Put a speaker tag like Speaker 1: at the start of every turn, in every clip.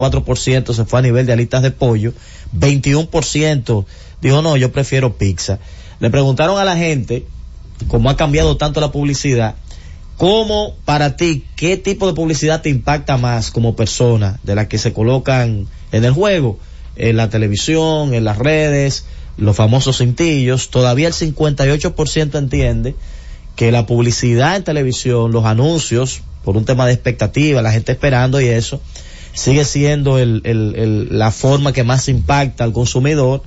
Speaker 1: 4% se fue a nivel de alitas de pollo, 21% dijo no, yo prefiero pizza. Le preguntaron a la gente, cómo ha cambiado tanto la publicidad, cómo para ti, qué tipo de publicidad te impacta más como persona de la que se colocan en el juego, en la televisión, en las redes, los famosos cintillos, todavía el 58% entiende que la publicidad en televisión, los anuncios, por un tema de expectativa, la gente esperando y eso, sigue siendo el, el, el, la forma que más impacta al consumidor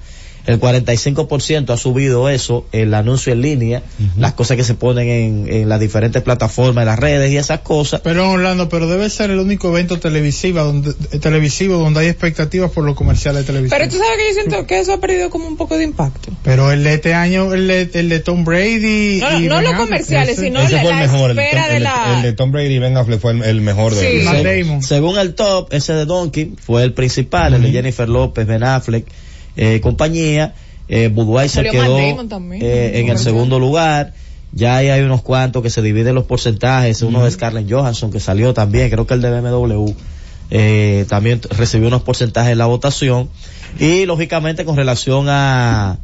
Speaker 1: el 45% ha subido eso, el anuncio en línea, uh -huh. las cosas que se ponen en, en, las diferentes plataformas, en las redes y esas cosas.
Speaker 2: Pero Orlando, pero debe ser el único evento televisivo donde, eh, televisivo donde hay expectativas por los comerciales de televisión.
Speaker 3: Pero tú sabes que yo siento que eso ha perdido como un poco de impacto.
Speaker 2: Pero el de este año, el de, el de Tom Brady.
Speaker 3: No, no, no los comerciales,
Speaker 4: ese,
Speaker 3: sino
Speaker 4: ese
Speaker 3: la,
Speaker 4: fue el mejor, el,
Speaker 3: espera
Speaker 4: el,
Speaker 3: de la...
Speaker 4: el, de Tom Brady y Ben Affleck fue el, mejor de
Speaker 3: sí.
Speaker 2: Damon.
Speaker 1: Según el top, ese de Donkey fue el principal, uh -huh. el de Jennifer López, Ben Affleck, eh, compañía eh, Budweiser quedó eh, en el segundo lugar. Ya hay, hay unos cuantos que se dividen los porcentajes. Mm. Uno de Scarlett Johansson que salió también, creo que el de BMW eh, también recibió unos porcentajes en la votación. Y lógicamente con relación a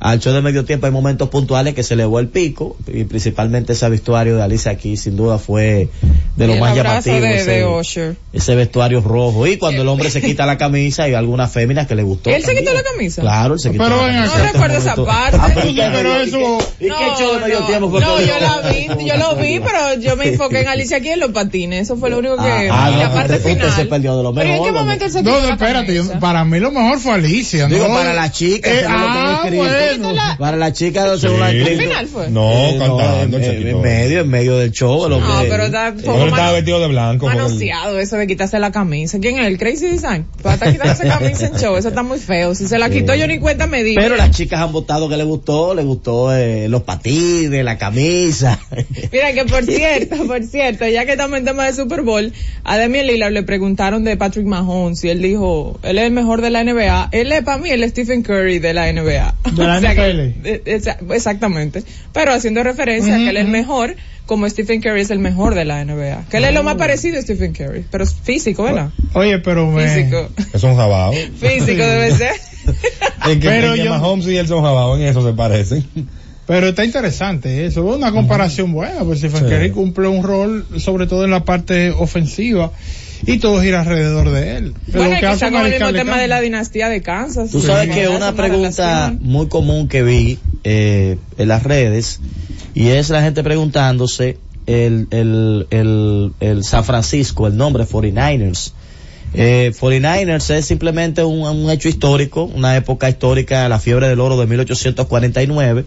Speaker 1: al show de medio tiempo hay momentos puntuales que se elevó el pico y principalmente ese vestuario de Alicia aquí sin duda fue de lo más llamativo
Speaker 3: de,
Speaker 1: ese,
Speaker 3: de
Speaker 1: ese, vestuario rojo. Y cuando el hombre se quita la camisa hay algunas féminas que le gustó
Speaker 3: él
Speaker 1: también.
Speaker 3: se quitó la camisa
Speaker 1: claro él se quitó
Speaker 2: pero
Speaker 1: la
Speaker 2: camisa.
Speaker 3: no recuerdo esa parte
Speaker 1: ah, pero,
Speaker 2: pero eso
Speaker 1: ¿y
Speaker 3: no,
Speaker 1: qué show de medio
Speaker 3: no,
Speaker 1: tiempo fue
Speaker 3: no
Speaker 1: que
Speaker 3: yo la vi yo lo vi pero yo me enfoqué en Alicia aquí en los patines. Eso fue lo único que
Speaker 1: ah,
Speaker 3: y la
Speaker 1: no,
Speaker 3: parte
Speaker 1: usted,
Speaker 3: final.
Speaker 1: usted se perdió de lo mejor
Speaker 3: pero en qué momento él se quitó
Speaker 2: no, no
Speaker 3: la
Speaker 2: espérate
Speaker 3: camisa?
Speaker 2: yo, para mí lo mejor fue Alicia
Speaker 1: digo para la chica para la chica de
Speaker 4: Sí.
Speaker 3: ¿Al final fue?
Speaker 4: No,
Speaker 1: Eh,
Speaker 4: cantando.
Speaker 1: en, medio, en medio del show.
Speaker 3: no pero está
Speaker 4: estaba vestido de blanco.
Speaker 3: manoseado eso de quitarse la camisa ¿quién es el Crazy Design? para estar quitándose camisa en show eso está muy feo si se la quitó yo ni cuenta me di
Speaker 1: Pero las chicas han votado que le gustó, le gustó eh, los patines, la camisa.
Speaker 3: Mira que por cierto, por cierto, ya que estamos en tema de Super Bowl, a Damian Lillard le preguntaron de Patrick Mahomes y él dijo, él es el mejor de la NBA. Él es para mí el Stephen Curry de la NBA.
Speaker 2: De la
Speaker 3: O sea que-
Speaker 2: NFL.
Speaker 3: esa- exactamente. Pero haciendo referencia a que él es el mejor, como Stephen Curry es el mejor de la NBA. Que él es lo más parecido a Stephen Curry, pero es físico, ¿verdad?
Speaker 2: oye pero me
Speaker 3: Físico.
Speaker 4: Es un jabao.
Speaker 3: Físico debe ser.
Speaker 4: Que,
Speaker 2: Pero yo-
Speaker 4: Mahomes y él son jabao, en eso se parecen.
Speaker 2: Pero está interesante eso, es una comparación buena, pues Stephen
Speaker 4: Sí.
Speaker 2: Curry cumple un rol, sobre todo en la parte ofensiva, y todo gira alrededor de él. Pero
Speaker 3: Bueno,
Speaker 2: que hace
Speaker 3: con el mismo tema de la dinastía de Kansas.
Speaker 1: Tú
Speaker 3: Sí.
Speaker 1: sabes que una pregunta
Speaker 3: relación.
Speaker 1: muy común que vi eh, en las redes y es la gente preguntándose el, el, el, el San Francisco, el nombre 49ers. Eh, 49ers es simplemente un, un hecho histórico, una época histórica, la fiebre del oro de 1849,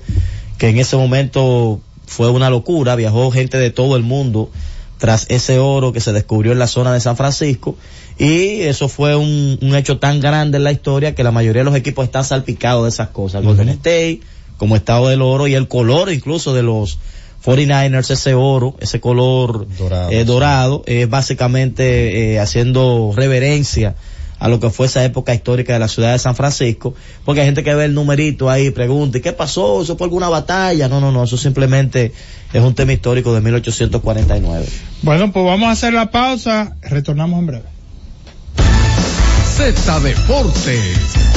Speaker 1: que en ese momento fue una locura, viajó gente de todo el mundo tras ese oro que se descubrió en la zona de San Francisco y eso fue un, un hecho tan grande en la historia que la mayoría de los equipos están salpicados de esas cosas. Golden State, como estado del oro y el color incluso de los 49ers, ese oro, ese color
Speaker 4: Dorado,
Speaker 1: eh,
Speaker 4: sí.
Speaker 1: es básicamente eh, haciendo reverencia a lo que fue esa época histórica de la ciudad de San Francisco, porque hay gente que ve el numerito ahí y pregunta, ¿y qué pasó? ¿Eso fue alguna batalla? No, no, no, eso simplemente es un tema histórico de 1849.
Speaker 2: Bueno, pues vamos a hacer la pausa, retornamos en breve.
Speaker 5: Z Deportes.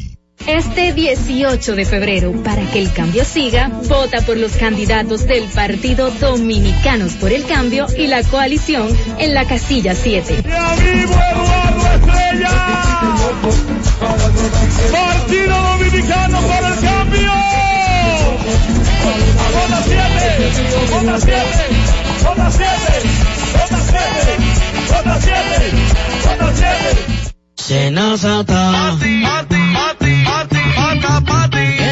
Speaker 6: Este 18 de febrero, para que el cambio siga, vota por los candidatos del Partido Dominicanos por el Cambio y la coalición en la casilla 7.
Speaker 7: Partido Dominicano por el cambio.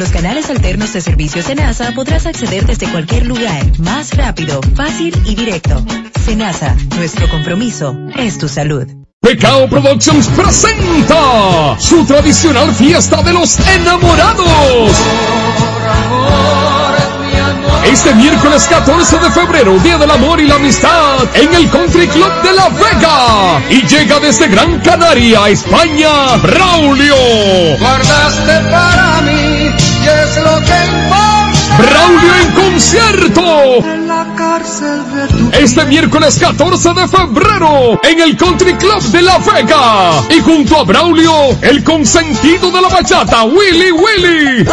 Speaker 7: los canales alternos de servicio Senasa podrás acceder desde cualquier lugar, más rápido, fácil y directo. Senasa, nuestro compromiso es tu salud.
Speaker 8: Pecao Productions presenta su tradicional fiesta de los enamorados. Este miércoles 14 de febrero, Día del Amor y la Amistad, en el Country Club de La Vega. Y llega desde Gran Canaria, España, Braulio.
Speaker 5: Guardaste para mí y es lo que importa.
Speaker 8: Braulio en concierto.
Speaker 5: En la cárcel de tu
Speaker 8: Este miércoles 14 de febrero, en el Country Club de La Vega. Y junto a Braulio, el consentido de la bachata, Willy Willy.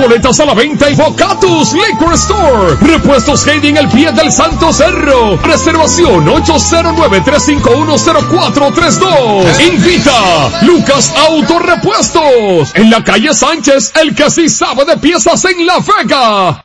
Speaker 8: Boletas a la venta y Bocatus Liquor Store. Repuestos Heidi en el pie del Santo Cerro. Reservación 809-351-0432. Invita Lucas Autorepuestos. En la calle Sánchez, el que sí sabe de piezas en La Vega.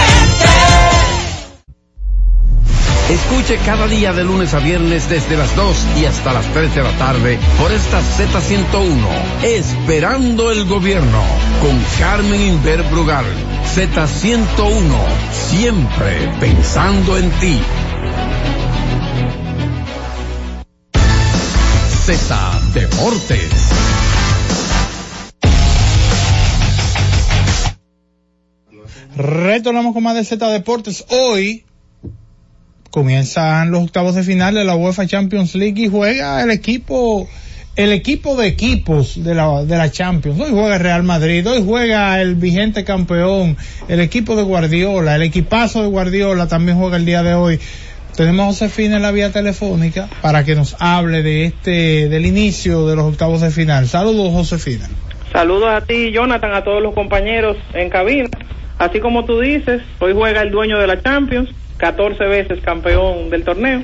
Speaker 9: Escuche cada día de lunes a viernes desde las 2 y hasta las 3 de la tarde por esta Z101, Esperando el Gobierno, con Carmen Inver Brugal. Z101, siempre pensando en ti. Z Deportes.
Speaker 2: Retornamos con más de Z Deportes. Hoy comienzan los octavos de final de la UEFA Champions League y juega el equipo, el equipo de equipos de la, de la Champions. Hoy juega Real Madrid, hoy juega el vigente campeón, el equipo de Guardiola, el equipazo de Guardiola también juega el día de hoy. Tenemos a Josefina en la vía telefónica para que nos hable de este, del inicio de los octavos de final. Saludos, Josefina.
Speaker 10: Saludos a ti, Jonathan, a todos los compañeros en cabina. Así como tú dices, hoy juega el dueño de la Champions, 14 veces campeón del torneo,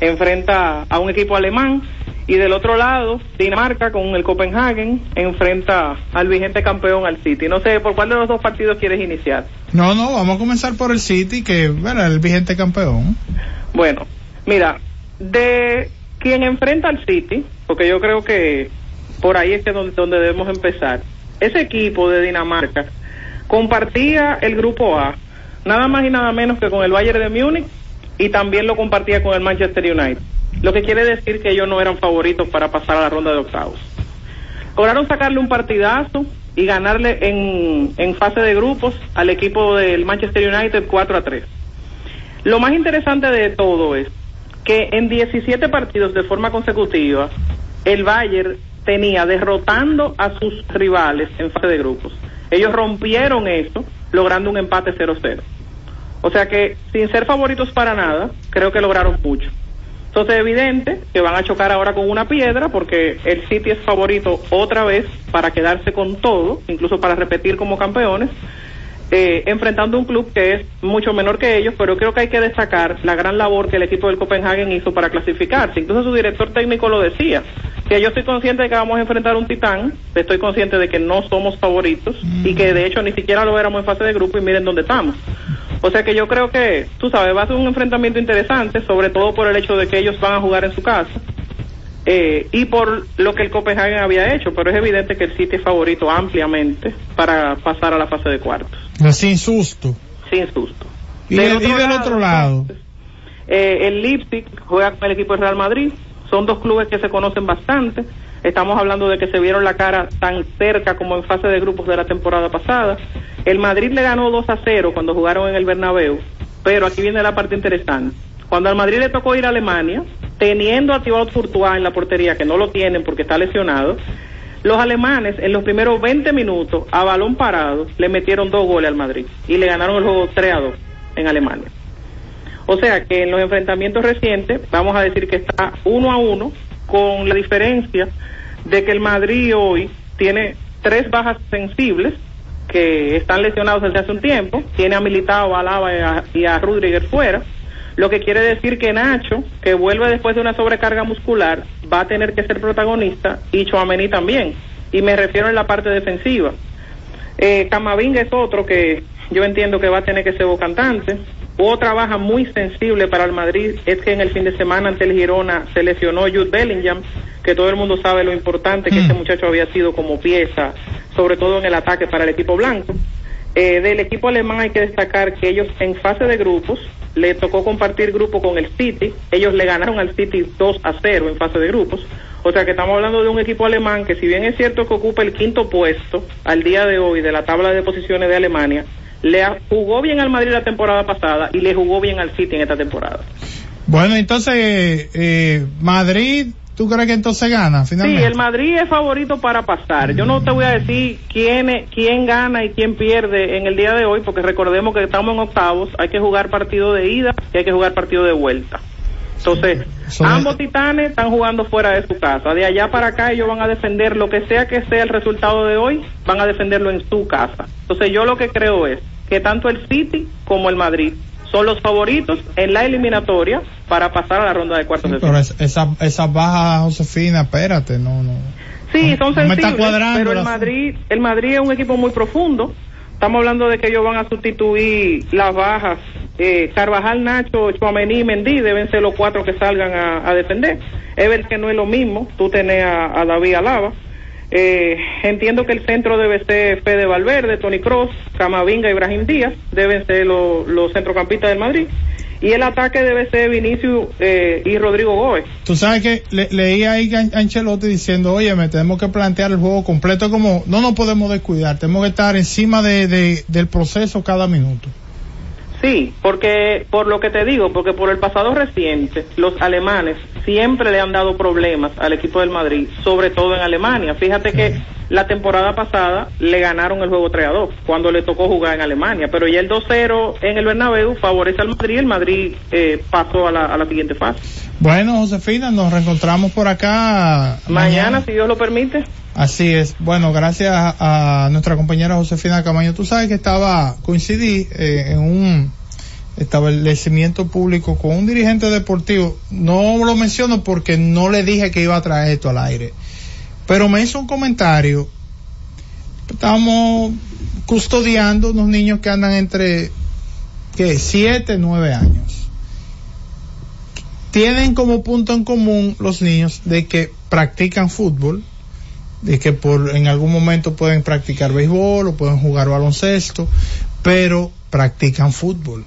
Speaker 10: enfrenta a un equipo alemán y del otro lado, Dinamarca con el Copenhagen enfrenta al vigente campeón al City. No sé, ¿por cuál de los dos partidos quieres iniciar?
Speaker 2: No, no, vamos a comenzar por el City, que bueno, el vigente campeón.
Speaker 10: Bueno, mira, de quien enfrenta al City, porque yo creo que por ahí es que donde, donde debemos empezar, ese equipo de Dinamarca compartía el grupo A, nada más y nada menos que con el Bayern de Múnich y también lo compartía con el Manchester United. Lo que quiere decir que ellos no eran favoritos para pasar a la ronda de octavos. Lograron sacarle un partidazo y ganarle en, en fase de grupos al equipo del Manchester United 4 a 3. Lo más interesante de todo es que en 17 partidos de forma consecutiva, el Bayern tenía derrotando a sus rivales en fase de grupos. Ellos rompieron eso, logrando un empate 0-0. O sea que, sin ser favoritos para nada, creo que lograron mucho. Entonces es evidente que van a chocar ahora con una piedra porque el City es favorito otra vez para quedarse con todo, incluso para repetir como campeones, eh, enfrentando un club que es mucho menor que ellos, pero creo que hay que destacar la gran labor que el equipo del Copenhagen hizo para clasificarse. Incluso su director técnico lo decía, que yo estoy consciente de que vamos a enfrentar un titán, estoy consciente de que no somos favoritos y que de hecho ni siquiera lo éramos en fase de grupo y miren dónde estamos. O sea que yo creo que, tú sabes, va a ser un enfrentamiento interesante, sobre todo por el hecho de que ellos van a jugar en su casa. Eh, y por lo que el Copenhagen había hecho, pero es evidente que el City es favorito ampliamente para pasar a la fase de cuartos,
Speaker 2: Sin susto.
Speaker 10: sin susto.
Speaker 2: Y, del, y del otro lado.
Speaker 10: Eh, el Leipzig juega con el equipo de Real Madrid. Son dos clubes que se conocen bastante. Estamos hablando de que se vieron la cara tan cerca como en fase de grupos de la temporada pasada. El Madrid le ganó 2 a 0 cuando jugaron en el Bernabéu, pero aquí viene la parte interesante. Cuando al Madrid le tocó ir a Alemania, teniendo a Thibaut Courtois en la portería, que no lo tienen porque está lesionado, los alemanes en los primeros 20 minutos, a balón parado, le metieron dos goles al Madrid y le ganaron el juego 3 a 2 en Alemania. O sea que en los enfrentamientos recientes, vamos a decir que está uno a uno, con la diferencia de que el Madrid hoy tiene tres bajas sensibles que están lesionados desde hace un tiempo, tiene a Militao, a Alaba y a, y fuera, lo que quiere decir que Nacho, que vuelve después de una sobrecarga muscular, va a tener que ser protagonista y Chouameni también. Y me refiero en la parte defensiva. Eh, Camavinga es otro que yo entiendo que va a tener que ser vocantante. Otra baja muy sensible para el Madrid es que en el fin de semana ante el Girona se lesionó Jude Bellingham, que todo el mundo sabe lo importante que este muchacho había sido como pieza, sobre todo en el ataque para el equipo blanco. Eh, del equipo alemán hay que destacar que ellos en fase de grupos le tocó compartir grupo con el City. Ellos le ganaron al City 2 a 0 en fase de grupos. O sea que estamos hablando de un equipo alemán que si bien es cierto que ocupa el quinto puesto al día de hoy de la tabla de posiciones de Alemania, le jugó bien al Madrid la temporada pasada y le jugó bien al City en esta temporada.
Speaker 2: Bueno, entonces, eh, Madrid, ¿tú crees que entonces gana
Speaker 10: Sí, el Madrid es favorito para pasar. Yo no te voy a decir quién, quién gana y quién pierde en el día de hoy, porque recordemos que estamos en octavos, hay que jugar partido de ida y hay que jugar partido de vuelta. Entonces,
Speaker 2: Son-
Speaker 10: ambos titanes están jugando fuera de su casa. De allá para acá ellos van a defender lo que sea que sea el resultado de hoy, van a defenderlo en su casa. Entonces yo lo que creo es que tanto el City como el Madrid son los favoritos en la eliminatoria para pasar a la ronda de cuartos de
Speaker 2: Pero
Speaker 10: final.
Speaker 2: es- esa, esa baja, Josefina, espérate, no, no.
Speaker 10: Sí, son
Speaker 2: No me está
Speaker 10: sensibles, pero el Madrid, el Madrid es un equipo muy profundo. Estamos hablando de que ellos van a sustituir las bajas. Eh, Carvajal, Nacho, Chouameni y Mendy deben ser los cuatro que salgan a, defender. Es ver que no es lo mismo. Tú tenés a, a David Alaba. Eh, entiendo que el centro debe ser Fede Valverde, Tony Cross, Camavinga, Ibrahim Díaz. Deben ser los centrocampistas del Madrid. Y el ataque debe ser Vinicius eh, y Rodrigo Gómez.
Speaker 2: Tú sabes que le- leí ahí a Ancelotti diciendo, oye, me tenemos que plantear el juego completo como no nos podemos descuidar, tenemos que estar encima de- del proceso cada minuto.
Speaker 10: Sí, porque por lo que te digo, porque por el pasado reciente, los alemanes siempre le han dado problemas al equipo del Madrid, sobre todo en Alemania. Fíjate que la temporada pasada le ganaron el juego 3 a 2 cuando le tocó jugar en Alemania, pero ya el 2-0 en el Bernabéu favorece al Madrid, el Madrid eh, pasó a la, a la siguiente fase.
Speaker 2: Bueno, Josefina, nos reencontramos por acá
Speaker 10: Mañana, si Dios lo permite.
Speaker 2: Así es. Bueno, gracias a nuestra compañera Josefina Camaño. Tú sabes que estaba, coincidí eh, en un establecimiento público con un dirigente deportivo. No lo menciono porque no le dije que iba a traer esto al aire. Pero me hizo un comentario. Estamos custodiando unos niños que andan entre, ¿qué? Siete, nueve años tienen como punto en común los niños de que practican fútbol, de que por en algún momento pueden practicar béisbol o pueden jugar baloncesto, pero practican fútbol.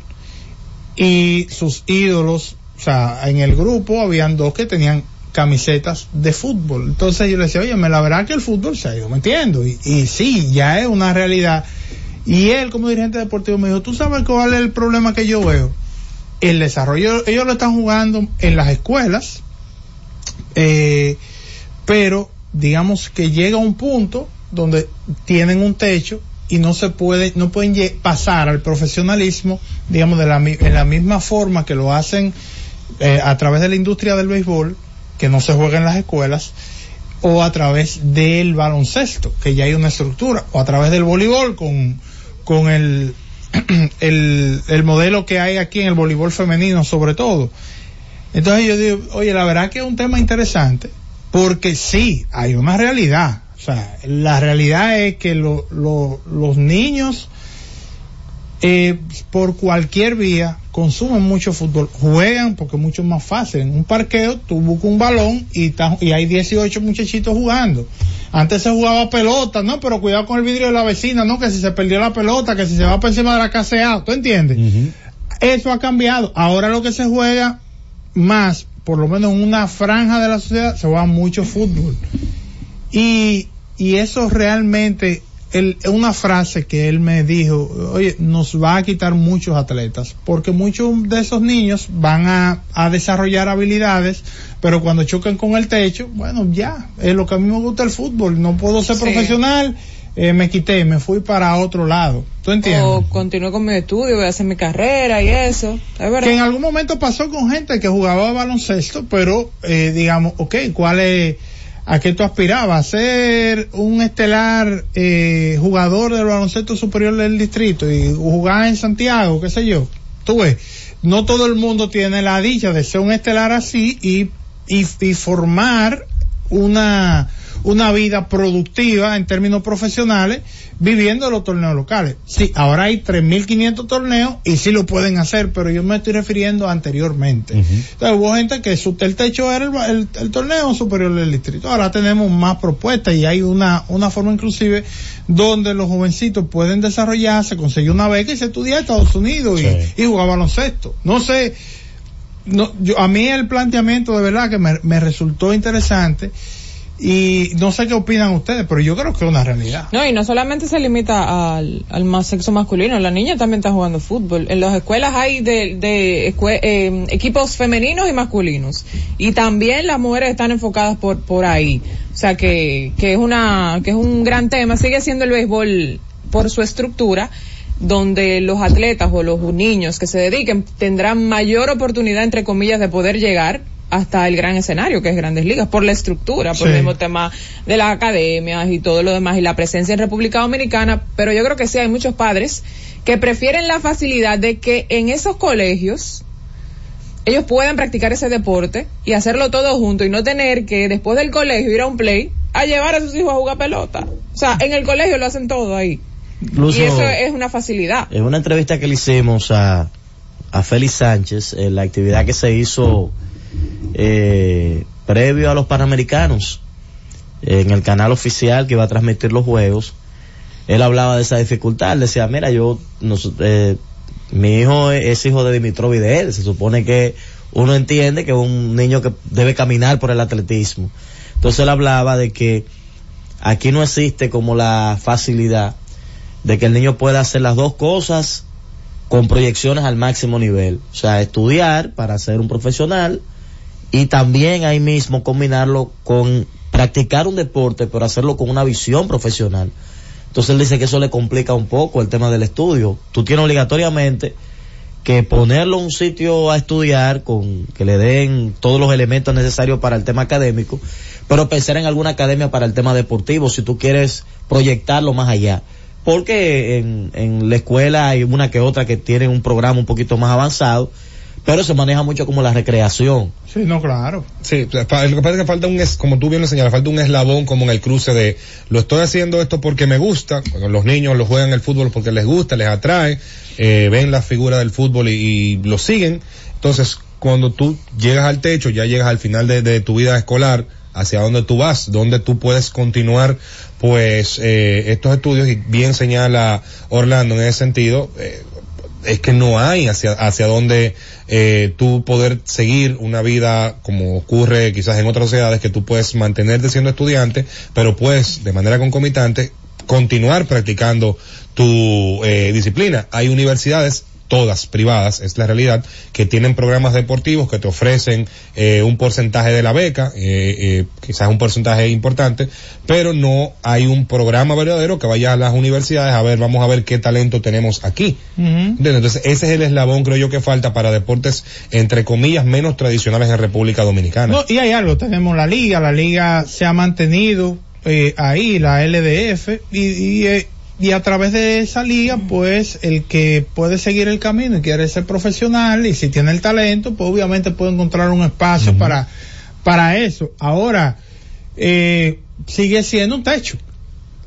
Speaker 2: Y sus ídolos, o sea, en el grupo habían dos que tenían camisetas de fútbol. Entonces yo le decía, oye, me la verdad que el fútbol se ha ido metiendo. Y, y sí, ya es una realidad. Y él como dirigente deportivo me dijo, ¿tú sabes cuál es el problema que yo veo? el desarrollo, ellos lo están jugando en las escuelas, eh, pero digamos que llega un punto donde tienen un techo y no se puede, no pueden pasar al profesionalismo, digamos, de la, en la misma forma que lo hacen eh, a través de la industria del béisbol, que no se juega en las escuelas, o a través del baloncesto, que ya hay una estructura, o a través del voleibol con, con el, el, el modelo que hay aquí en el voleibol femenino sobre todo. Entonces yo digo, oye, la verdad que es un tema interesante, porque sí, hay una realidad. O sea, la realidad es que lo- lo- los niños, eh, por cualquier vía, consumen mucho fútbol, juegan porque es mucho más fácil. En un parqueo, tú buscas un balón y, hay 18 muchachitos jugando. Antes se jugaba pelota, ¿no? Pero cuidado con el vidrio de la vecina, ¿no? Que si se perdió la pelota, que si se va por encima de la casa A, ¿tú entiendes? Eso ha cambiado. Ahora lo que se juega más, por lo menos en una franja de la sociedad, se juega mucho fútbol. Y, y eso realmente, es una frase que él me dijo, oye, nos va a quitar muchos atletas, porque muchos de esos niños van a, a desarrollar habilidades, pero cuando chocan con el techo, bueno, ya, es lo que a mí me gusta el fútbol, no puedo ser
Speaker 3: Sí.
Speaker 2: profesional, eh, me quité, me fui para otro lado. ¿Tú entiendes?
Speaker 3: O continúo con mi estudio, voy a hacer mi carrera y eso. Es verdad.
Speaker 2: que en algún momento pasó con gente que jugaba baloncesto, pero eh, digamos, ok, ¿cuál es, a qué tú aspirabas? ¿A ser un estelar eh, jugador del baloncesto superior del distrito y jugar en Santiago, qué sé yo? Tú ves, no todo el mundo tiene la dicha de ser un estelar así y, y, y formar una, una vida productiva en términos profesionales viviendo los torneos locales. Sí, ahora hay 3.500 torneos y sí lo pueden hacer, pero yo me estoy refiriendo a anteriormente. Entonces hubo gente que su, el techo era el, el- el torneo superior del distrito. Ahora tenemos más propuestas y hay una, una forma inclusive donde los jovencitos pueden desarrollarse, conseguir una beca y se estudiar en Estados Unidos y, y jugar baloncesto. No sé, no, yo, a mí el planteamiento de verdad que me, me resultó interesante y no sé qué opinan ustedes, pero yo creo que es una realidad.
Speaker 3: No, y no solamente se limita al, al más sexo masculino, la niña también está jugando fútbol. En las escuelas hay de, eh, equipos femeninos y masculinos. Y también las mujeres están enfocadas por, por ahí. O sea que, que es una, que es un gran tema. Sigue siendo el béisbol por su estructura donde los atletas o los niños que se dediquen tendrán mayor oportunidad, entre comillas, de poder llegar hasta el gran escenario que es Grandes Ligas, por la estructura, por
Speaker 11: Sí.
Speaker 3: el mismo tema de las academias y todo lo demás y la presencia en República Dominicana, pero yo creo que sí hay muchos padres que prefieren la facilidad de que en esos colegios ellos puedan practicar ese deporte y hacerlo todo junto y no tener que después del colegio ir a un play a llevar a sus hijos a jugar pelota. O sea, en el colegio lo hacen todo ahí.
Speaker 1: Incluso-
Speaker 3: y eso es una facilidad.
Speaker 1: En una entrevista que le hicimos a, a Félix Sánchez, en la actividad que se hizo eh, previo a los Panamericanos, en el canal oficial que iba a transmitir los juegos, él hablaba de esa dificultad. Él decía, mira, yo, eh, mi hijo es, hijo de Dimitrov y de él. Se supone que uno entiende que un niño que debe caminar por el atletismo. Entonces él hablaba de que aquí no existe como la facilidad de que el niño pueda hacer las dos cosas con proyecciones al máximo nivel. O sea, estudiar para ser un profesional y también ahí mismo combinarlo con practicar un deporte, pero hacerlo con una visión profesional. Entonces él dice que eso le complica un poco el tema del estudio. Tú tienes obligatoriamente que ponerlo en un sitio a estudiar con que le den todos los elementos necesarios para el tema académico, pero pensar en alguna academia para el tema deportivo si tú quieres proyectarlo más allá. Porque en, en la escuela hay una que otra que tiene un programa un poquito más avanzado, pero se maneja mucho como la recreación.
Speaker 2: Sí, no, claro.
Speaker 4: Sí, lo que pasa es que falta un, es, como tú bien lo señalas, falta un eslabón como en el cruce de, lo estoy haciendo esto porque me gusta, los niños lo juegan el fútbol porque les gusta, les atrae, eh, ven la figura del fútbol y, y lo siguen. Entonces, cuando tú llegas al techo, ya llegas al final de, de tu vida escolar, hacia dónde tú vas, dónde tú puedes continuar, pues, eh, estos estudios, y bien señala Orlando en ese sentido, eh, es que no hay hacia, hacia dónde eh, tú poder seguir una vida como ocurre quizás en otras sociedades que tú puedes mantenerte siendo estudiante, pero puedes de manera concomitante continuar practicando tu eh, disciplina. Hay universidades todas privadas, es la realidad, que tienen programas deportivos que te ofrecen eh, un porcentaje de la beca, eh, eh, quizás un porcentaje importante, pero no hay un programa verdadero que vaya a las universidades a ver, vamos a ver qué talento tenemos aquí. ¿Entiendes? Entonces, ese es el eslabón, creo yo, que falta para deportes, entre comillas, menos tradicionales en República Dominicana.
Speaker 2: No, y hay algo, tenemos la liga, la liga se ha mantenido eh, ahí, la LDF, y, y, eh, y a través de esa liga, pues el que puede seguir el camino y quiere ser profesional y si tiene el talento, pues obviamente puede encontrar un espacio para, para eso. Ahora, eh, sigue siendo un techo.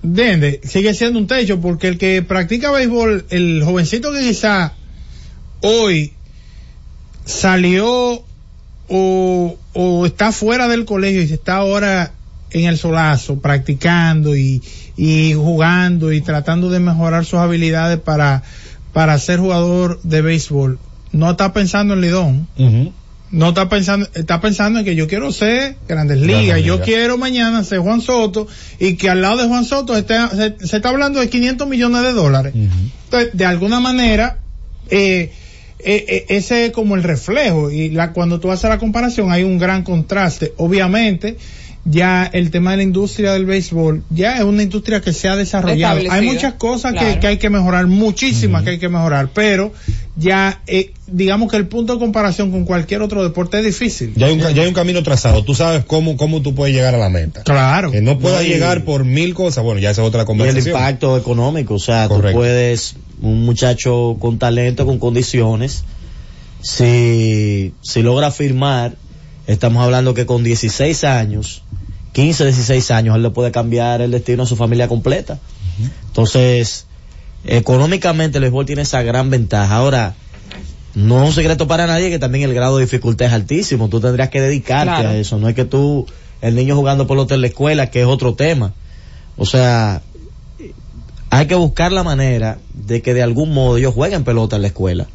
Speaker 2: ¿Entiendes? Sigue siendo un techo porque el que practica béisbol, el jovencito que quizá hoy salió o, o está fuera del colegio y está ahora en el solazo practicando y, y jugando y tratando de mejorar sus habilidades para, para ser jugador de béisbol, no está pensando en Lidón. No está pensando, está pensando en que yo quiero ser grandes ligas, yo quiero mañana ser Juan Soto y que al lado de Juan Soto esté- se, se está hablando de 500 millones de dólares. Entonces, de alguna manera, eh, eh, eh, ese es como el reflejo y la, cuando tú haces la comparación hay un gran contraste. Obviamente, ya el tema de la industria del béisbol ya es una industria que se ha desarrollado. Hay muchas cosas que,
Speaker 3: claro.
Speaker 2: que hay que mejorar, muchísimas que hay que mejorar, pero ya eh, digamos que el punto de comparación con cualquier otro deporte es difícil.
Speaker 4: Ya hay, un, ya hay un camino trazado, tú sabes cómo, cómo tú puedes llegar a la meta.
Speaker 2: Claro.
Speaker 4: Que no puedas
Speaker 1: No,
Speaker 4: llegar por mil cosas, bueno, ya esa es otra
Speaker 1: Y el
Speaker 4: conversación.
Speaker 1: impacto económico, o sea,
Speaker 4: Correcto.
Speaker 1: tú puedes, un muchacho con talento, con condiciones, si, si logra firmar, estamos hablando que con 16 años, 15, 16 años, él le puede cambiar el destino a su familia completa. Entonces, económicamente el béisbol tiene esa gran ventaja. Ahora, no es un secreto para nadie que también el grado de dificultad es altísimo. Tú tendrías que dedicarte
Speaker 3: Claro.
Speaker 1: a eso. No es que tú, el niño jugando pelota en la escuela, que es otro tema. O sea, hay que buscar la manera de que de algún modo ellos jueguen pelota en la escuela.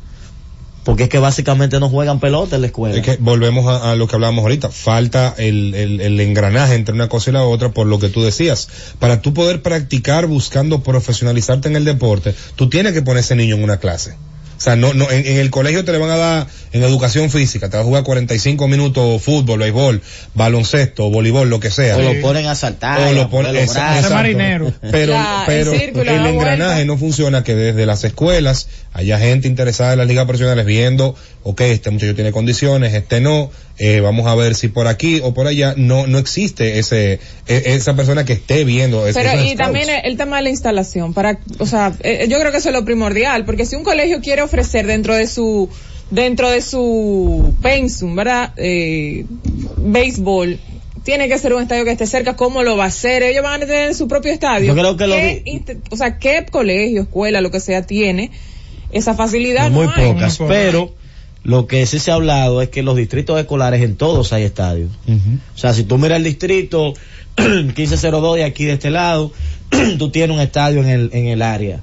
Speaker 1: Porque es que básicamente no juegan pelota en la escuela.
Speaker 4: Es que volvemos a, lo que hablábamos ahorita. Falta el, el, el engranaje entre una cosa y la otra por lo que tú decías. Para tú poder practicar buscando profesionalizarte en el deporte, tú tienes que poner ese niño en una clase. O sea, no, no, en, en el colegio te le van a dar en educación física, te va a jugar 45 minutos fútbol, béisbol, baloncesto, voleibol, lo que sea.
Speaker 1: o lo ponen a saltar.
Speaker 4: O
Speaker 1: a
Speaker 4: lo ponen.
Speaker 2: Ese marinero.
Speaker 4: Pero,
Speaker 3: La-
Speaker 4: pero
Speaker 3: círculo,
Speaker 4: el engranaje
Speaker 3: vuelta.
Speaker 4: no funciona que desde las escuelas haya gente interesada en las ligas profesionales viendo, ok, este muchacho tiene condiciones, este no, eh, vamos a ver si por aquí o por allá no no existe ese e- esa persona que esté viendo. es-
Speaker 3: Pero y
Speaker 4: scouts.
Speaker 3: también el, el tema de la instalación, para, o sea, eh, yo creo que eso es lo primordial, porque si un colegio quiere ofrecer dentro de su, dentro de su pensum, ¿verdad? Eh, béisbol, tiene que ser un estadio que esté cerca, ¿cómo lo va a hacer? Ellos van a tener su propio estadio.
Speaker 1: Yo creo que lo
Speaker 3: ¿Qué
Speaker 1: di-
Speaker 3: inte- o sea, ¿qué colegio, escuela, lo que sea, tiene esa facilidad?
Speaker 1: muy
Speaker 3: No hay.
Speaker 1: pocas,
Speaker 2: Muy pocas.
Speaker 1: pero lo que sí se ha hablado es que en los distritos escolares en todos hay estadios. O sea, si tú miras el distrito 1502 de aquí de este lado, tú tienes un estadio en el, en el área.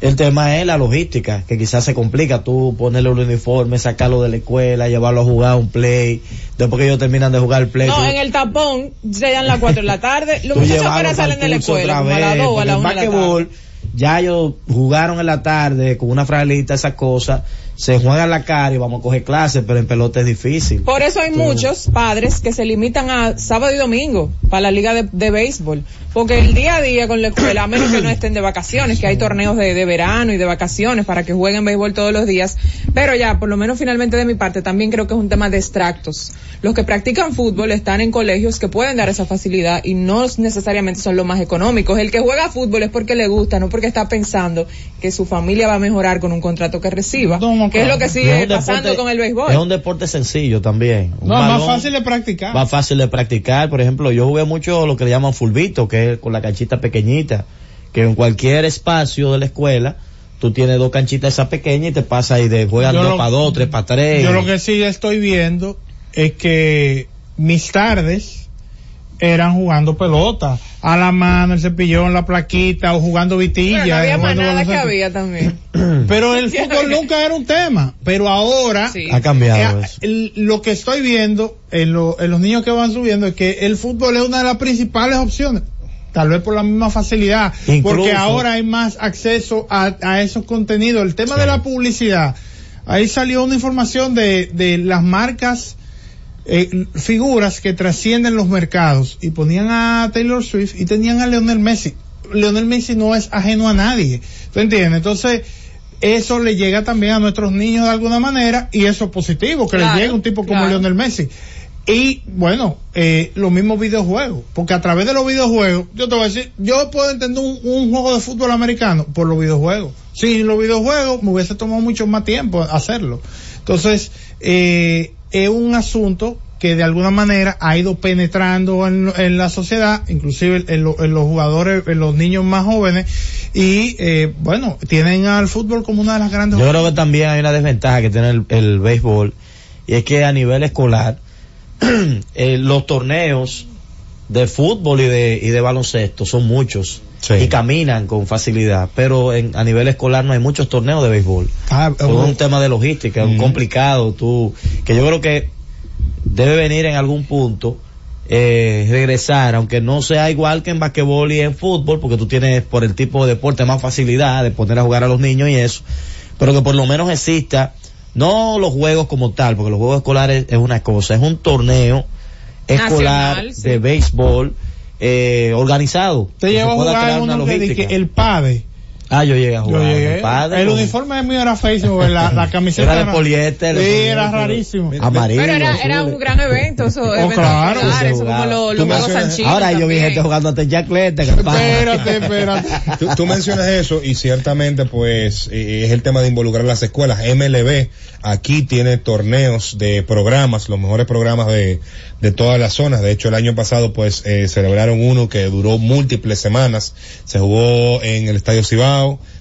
Speaker 1: El tema es la logística, que quizás se complica tú ponerle un uniforme, sacarlo de la escuela, llevarlo a jugar un play, después que ellos terminan de jugar el play.
Speaker 3: No,
Speaker 1: tú-
Speaker 3: en el tapón, llegan las 4 de la tarde, los muchachos
Speaker 1: pa'l
Speaker 3: salen de la escuela, como a las
Speaker 1: vez,
Speaker 3: 2 o a la
Speaker 1: el
Speaker 3: 1 de la tarde.
Speaker 1: ya ellos jugaron en la tarde con una fragilita, esas cosas, se juegan la cara y vamos a coger clases, pero en pelota es difícil.
Speaker 3: Por eso hay muchos padres que se limitan a sábado y domingo para la liga de, de béisbol. Porque el día a día con la escuela, a menos que no estén de vacaciones, que hay torneos de, de verano y de vacaciones para que jueguen béisbol todos los días. Pero ya, por lo menos finalmente de mi parte, también creo que es un tema de extractos. Los que practican fútbol están en colegios que pueden dar esa facilidad y no necesariamente son los más económicos. El que juega fútbol es porque le gusta, no porque está pensando que su familia va a mejorar con un contrato que reciba.
Speaker 2: No,
Speaker 3: que es lo que sigue
Speaker 1: un
Speaker 3: pasando
Speaker 1: deporte-
Speaker 3: con el béisbol.
Speaker 1: Es un deporte sencillo también. Un
Speaker 2: No, es más
Speaker 1: balón
Speaker 2: fácil de practicar.
Speaker 1: Más fácil de practicar. Por ejemplo, yo jugué mucho lo que le llaman fulbito, que es con la canchita pequeñita, que en cualquier espacio de la escuela, tú tienes dos canchitas esas pequeñas y te pasa y de juegan
Speaker 2: Yo
Speaker 1: dos para dos, tres para tres.
Speaker 2: Yo lo que sí estoy viendo es que mis tardes eran jugando pelota, a la mano, el cepillón, la plaquita, o jugando vitilla.
Speaker 3: Pero no había más
Speaker 2: jugando
Speaker 3: nada que había también.
Speaker 2: Pero el fútbol nunca era un tema. Pero ahora,
Speaker 3: Sí.
Speaker 1: Ha cambiado
Speaker 2: eh,
Speaker 1: eso.
Speaker 2: el- lo que estoy viendo en, lo- en los niños que van subiendo es que el fútbol es una de las principales opciones. tal vez por la misma facilidad,
Speaker 1: Incluso-
Speaker 2: porque ahora hay más acceso a, a esos contenidos. El tema de la publicidad, ahí salió una información de, de las marcas, eh, figuras que trascienden los mercados y ponían a Taylor Swift y tenían a Lionel Messi. Lionel Messi no es ajeno a nadie, ¿tú entiendes? Entonces, eso le llega también a nuestros niños de alguna manera y eso es positivo, que
Speaker 3: Claro,
Speaker 2: les llegue un tipo como
Speaker 3: claro.
Speaker 2: Lionel Messi. Y bueno, eh, los mismos videojuegos, porque a través de los videojuegos, yo te voy a decir, yo puedo entender un, un juego de fútbol americano por los videojuegos. Sin los videojuegos me hubiese tomado mucho más tiempo hacerlo. Entonces, eh, es un asunto que de alguna manera ha ido penetrando en, en la sociedad, inclusive en, lo- en los jugadores, en los niños más jóvenes, y eh, bueno, tienen al fútbol como una de las grandes
Speaker 1: Yo creo que también hay una desventaja que tiene el, el béisbol y es que a nivel escolar eh, los torneos de fútbol y de, y de baloncesto son muchos y caminan con facilidad, pero en, a nivel escolar no hay muchos torneos de béisbol.
Speaker 2: Ah,
Speaker 1: es un tema de logística, complicado, tú, que yo creo que debe venir en algún punto eh, regresar, aunque no sea igual que en basquetbol y en fútbol, porque tú tienes por el tipo de deporte más facilidad de poner a jugar a los niños y eso, pero que por lo menos exista, no los juegos como tal, porque los juegos escolares es una cosa, es un torneo escolar
Speaker 2: Nacional, sí.
Speaker 1: de béisbol eh, organizado.
Speaker 2: Te llevo a jugar uno que el PADE.
Speaker 1: Ah, yo llegué a
Speaker 2: Yo
Speaker 1: jugar.
Speaker 2: llegué.
Speaker 1: padre,
Speaker 2: el uniforme mío era feísimo, la, la camiseta
Speaker 1: Era de poliéster,
Speaker 2: Sí, era rarísimo.
Speaker 1: Amarillo.
Speaker 3: Pero era, era un gran evento, eso, eventos
Speaker 2: claro.
Speaker 3: eso como lo- los Juegos Sanchines
Speaker 1: Ahora yo vi gente jugando hasta Jacklete.
Speaker 2: Espérate, espérate.
Speaker 4: Tú, tú mencionas eso y ciertamente pues eh, es el tema de involucrar las escuelas. MLB aquí tiene torneos de programas, los mejores programas de, de todas las zonas. De hecho el año pasado pues eh, celebraron uno que duró múltiples semanas. Se jugó en el Estadio Cibao,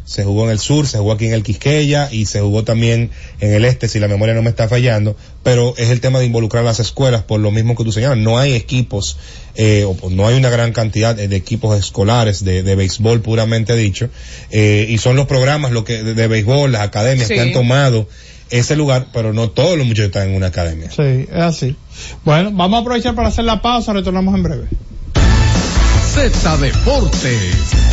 Speaker 4: se jugó en el sur, se jugó aquí en el Quisqueya y se jugó también en el este si la memoria no me está fallando. Pero es el tema de involucrar las escuelas por lo mismo que tú señalas. No hay equipos eh, o no hay una gran cantidad de, de equipos escolares de, de béisbol puramente dicho eh, y son los programas lo que de, de béisbol las academias
Speaker 2: Sí.
Speaker 4: que han tomado ese lugar pero no todos los muchachos están en una academia
Speaker 2: Sí, es así. Bueno, vamos a aprovechar para hacer la pausa, retornamos en breve.
Speaker 9: Z Deportes.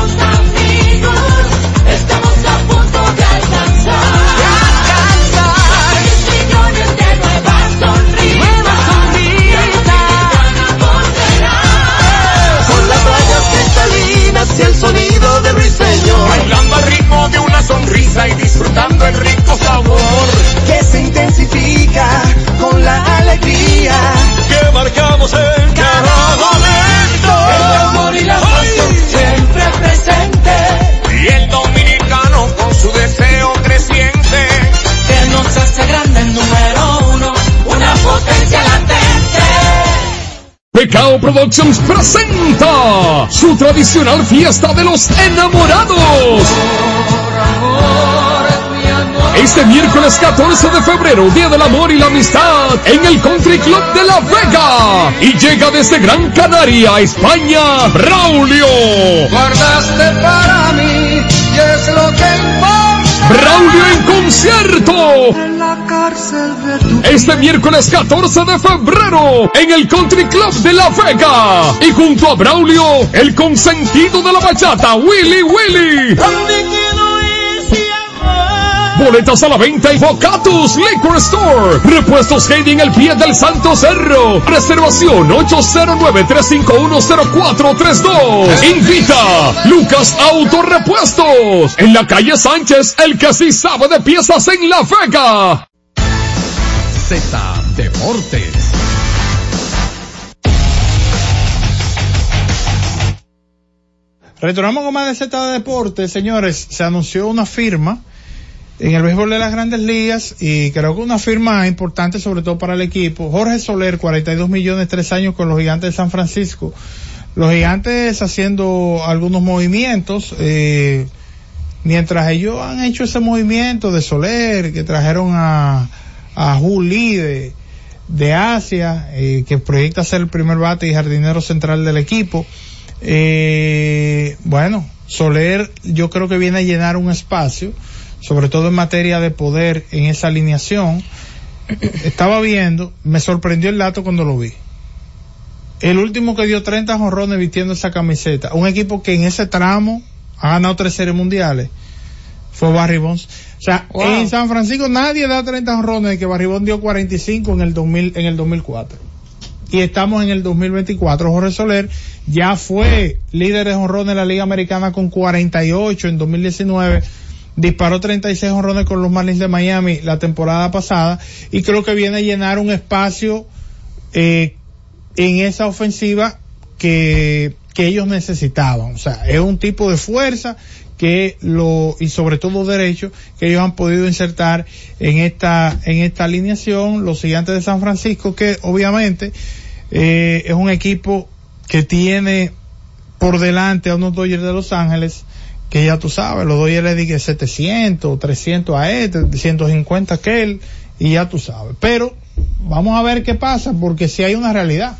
Speaker 12: Sonrisa y disfrutando el rico sabor
Speaker 13: que se intensifica con la alegría
Speaker 12: que marcamos en cada momento.
Speaker 13: El amor y la pasión siempre presente.
Speaker 12: Y el dominicano con su deseo creciente
Speaker 13: Que nos hace grande el número uno, una potencia latente.
Speaker 8: Pecao Productions presenta su tradicional fiesta de los enamorados. Este miércoles 14 de febrero, Día del Amor y la Amistad, en el Country Club de La Vega. Y llega desde Gran Canaria, España, Braulio.
Speaker 13: Guardaste para mí y es lo que importa.
Speaker 8: Braulio en concierto. Este miércoles 14 de febrero en el Country Club de La Vega y junto a Braulio, el consentido de la bachata, Willy Willy. Boletas a la venta y Bocatus Liquor Store. Repuestos Heidi en el pie del Santo Cerro. Reservación 809-351-0432. Invita Lucas Autorepuestos. En la calle Sánchez, el que sí sabe de piezas en La Vega.
Speaker 9: Z Deportes.
Speaker 2: Retornamos con más de Z de Deportes, señores. Se anunció una firma en el béisbol de las grandes ligas y creo que una firma importante sobre todo para el equipo. Jorge Soler, 42 millones, tres años con los gigantes de San Francisco. Los gigantes haciendo algunos movimientos, eh, mientras ellos han hecho ese movimiento de Soler, que trajeron a, a Juli de, de Asia, eh, que proyecta ser el primer bate y jardinero central del equipo. Eh, bueno, Soler yo creo que viene a llenar un espacio, sobre todo en materia de poder en esa alineación. Estaba viendo, me sorprendió el dato cuando lo vi. El último que dio 30 jonrones vistiendo esa camiseta, un equipo que en ese tramo ha ganado tres series mundiales, fue Barry Bonds. O sea,
Speaker 3: Wow.
Speaker 2: en San Francisco nadie da 30 jonrones que Barry Bonds dio 45 en el 2000, en el 2004 y estamos en el 2024. Jorge Soler ya fue líder de jonrones en la Liga Americana con 48 en 2019. Disparó 36 jonrones con los Marlins de Miami la temporada pasada y creo que viene a llenar un espacio eh, en esa ofensiva que, que ellos necesitaban. O sea, es un tipo de fuerza que lo, y sobre todo derecho, que ellos han podido insertar en esta, en esta alineación, los gigantes de San Francisco, que obviamente, eh, es un equipo que tiene por delante a unos Dodgers de Los Ángeles, que ya tú sabes, los Dodgers le dije 700, 300 a este, 150 a aquel, y ya tú sabes. Pero, vamos a ver qué pasa, porque si hay una realidad.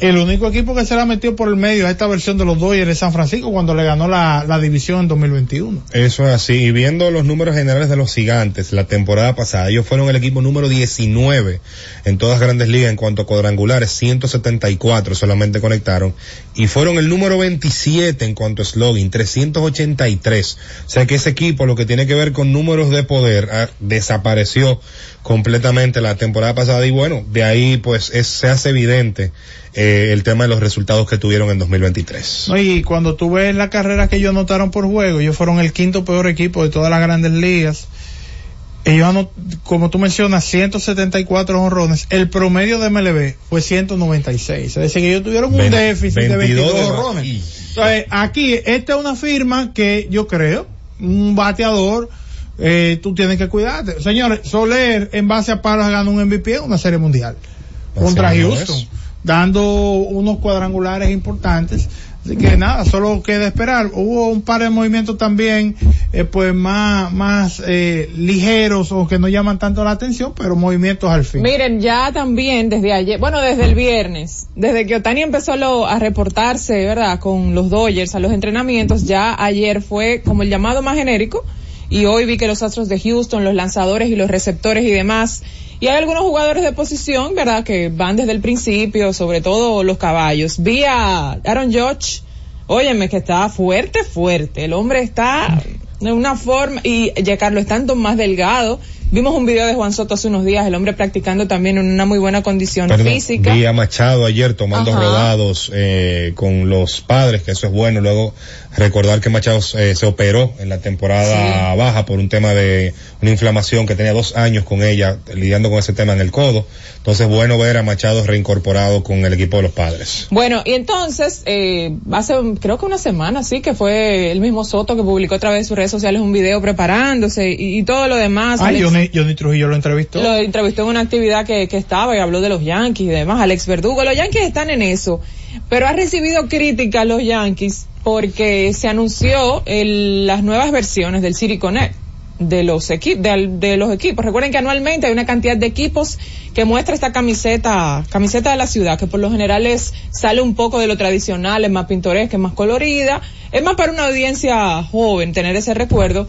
Speaker 2: El único equipo que se la metió por el medio a esta versión de los Dodgers de San Francisco cuando le ganó la, división en 2021.
Speaker 4: Eso es así. Y viendo los números generales de los gigantes la temporada pasada, ellos fueron el equipo número 19 en todas grandes ligas en cuanto a cuadrangulares, 174 solamente conectaron. Y fueron el número 27 en cuanto a slogan, 383. O sea que ese equipo, lo que tiene que ver con números de poder, ah, desapareció completamente la temporada pasada. Y bueno, de ahí pues es- se hace evidente eh, el tema de los resultados que tuvieron en 2023.
Speaker 2: No, y cuando tú ves la carrera que ellos anotaron por juego, ellos fueron el quinto peor equipo de todas las grandes ligas. Ellos, anot- como tú mencionas, 174 honrones. El promedio de MLB fue 196. Es decir, que ellos tuvieron un déficit de 22
Speaker 4: de-
Speaker 2: honrones. Entonces, aquí, esta es una firma que yo creo, un bateador, eh, tú tienes que cuidarte. Señores, Soler, en base a palos, ganó un MVP en una serie mundial contra Houston,
Speaker 4: es.
Speaker 2: Dando unos cuadrangulares importantes. Así que nada, solo queda esperar. Hubo un par de movimientos también, eh, pues más, más eh, ligeros o que no llaman tanto la atención, pero movimientos al fin.
Speaker 3: Miren, ya también desde ayer, bueno, desde el viernes, desde que Otani empezó lo- a reportarse, ¿verdad? Con los Dodgers a los entrenamientos, ya ayer fue como el llamado más genérico y hoy vi que los Astros de Houston, los lanzadores y los receptores y demás, y hay algunos jugadores de posición, ¿verdad? Que van desde el principio, sobre todo los caballos. Vi a Aaron Judge, óyeme, que está fuerte, fuerte. El hombre está de una forma, y Giancarlo Stanton más delgado. Vimos un video de Juan Soto hace unos días, el hombre practicando también en una muy buena condición
Speaker 4: Perdón,
Speaker 3: física.
Speaker 4: Vi a Machado ayer tomando
Speaker 3: Ajá.
Speaker 4: rodados eh, con los padres, que eso es bueno. Luego recordar que Machado eh, se operó en la temporada baja por un tema de una inflamación que tenía dos años con ella, lidiando con ese tema en el codo. Entonces, bueno ver a Machado reincorporado con el equipo de los padres.
Speaker 3: Bueno, y entonces, eh, hace creo que una semana, sí, que fue el mismo Soto que publicó a través de sus redes sociales un video preparándose y, y todo lo demás. Alex-
Speaker 2: Johnny, Johnny Trujillo lo entrevistó.
Speaker 3: Lo entrevistó en una actividad que, que estaba y habló de los Yankees y demás, Alex Verdugo. Los Yankees están en eso, pero ha recibido críticas los Yankees porque se anunció el- las nuevas versiones del City de los de los equipos recuerden que anualmente hay una cantidad de equipos que muestra esta camiseta camiseta de la ciudad que por lo general es sale un poco de lo tradicional es más pintoresca es más colorida es más para una audiencia joven tener ese recuerdo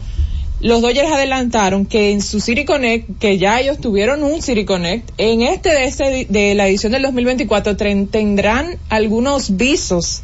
Speaker 3: los Dodgers adelantaron que en su City Connect, que ya ellos tuvieron un City Connect, en este de, este, de la edición del 2024 tren- tendrán algunos visos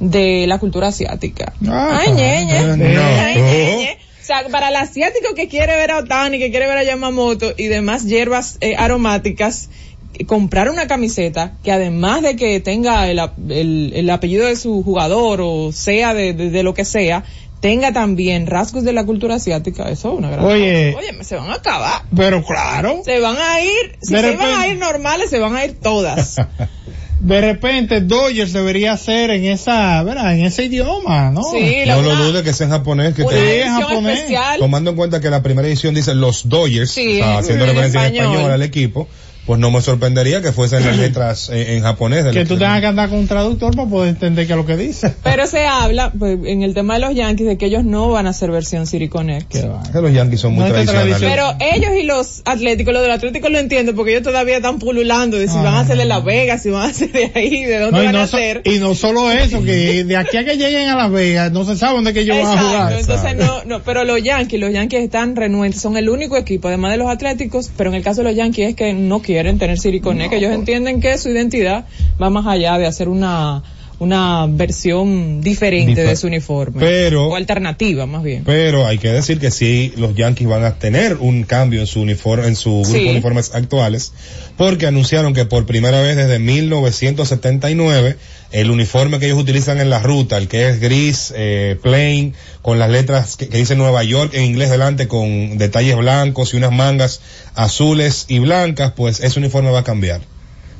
Speaker 3: de la cultura asiática.
Speaker 2: Ah,
Speaker 3: Ay, ñe, ñe.
Speaker 2: no.
Speaker 3: Ay, ñe, ñe. sea, para el asiático que quiere ver a Otani, que quiere ver a Yamamoto y demás hierbas eh, aromáticas, eh, comprar una camiseta que además de que tenga el, ap- el- el apellido de su jugador o sea de, de- de lo que sea, tenga también rasgos de la cultura asiática, eso es una gran
Speaker 2: Oye.
Speaker 3: cosa. Oye, se van a acabar.
Speaker 2: Pero claro,
Speaker 3: Se van a ir, si
Speaker 2: De
Speaker 3: se iban a ir normales, se van a ir todas.
Speaker 2: de repente Dodgers debería ser en esa, ¿verdad? En ese idioma, ¿no?
Speaker 3: Sí, la
Speaker 4: No lo dudes que sea en japonés. Que
Speaker 3: una
Speaker 4: te-
Speaker 2: en
Speaker 3: edición
Speaker 2: japonés.
Speaker 3: especial.
Speaker 4: tomando en cuenta que la primera edición dice los Dodgers,
Speaker 3: Sí,
Speaker 4: o sea, haciendo
Speaker 3: en
Speaker 4: referencia en
Speaker 3: español.
Speaker 4: español al equipo, pues no me sorprendería que fuesen las letras en, en japonés. del-
Speaker 2: Que tú tengas que andar con un traductor para poder entender qué es lo que dice.
Speaker 3: Pero se habla, pues, en el tema de los Yankees, de que ellos no van a hacer versión City Connect.
Speaker 4: Que los Yankees son muy
Speaker 2: No
Speaker 4: tradicionales.
Speaker 3: Pero ellos y los atléticos, los del Atlético lo entiendo porque ellos todavía están pululando de si
Speaker 2: Ah.
Speaker 3: van a ser de Las Vegas, si van a ser de ahí, de dónde
Speaker 2: No,
Speaker 3: van
Speaker 2: no
Speaker 3: a
Speaker 2: so-
Speaker 3: ser.
Speaker 2: y no solo eso, que de aquí a que lleguen a Las Vegas no se sabe dónde que ellos van a jugar.
Speaker 3: entonces no, no, pero los Yankees, los Yankees están renuentes, son el único equipo, además de los Atléticos, pero en el caso de los Yankees es que no quieren tener City Connect, que ellos entienden que su identidad va más allá de hacer una una versión diferente
Speaker 4: Difer-
Speaker 3: de su uniforme.
Speaker 4: Pero-
Speaker 3: o alternativa, más bien.
Speaker 4: Pero hay que decir que sí, los Yankees van a tener un cambio en su uniforme, en su grupo
Speaker 3: Sí.
Speaker 4: de uniformes actuales, porque anunciaron que por primera vez desde 1979, el uniforme que ellos utilizan en la ruta, el que es gris, eh, plain, con las letras que, que dice Nueva York en inglés delante, con detalles blancos y unas mangas azules y blancas, pues ese uniforme va a cambiar.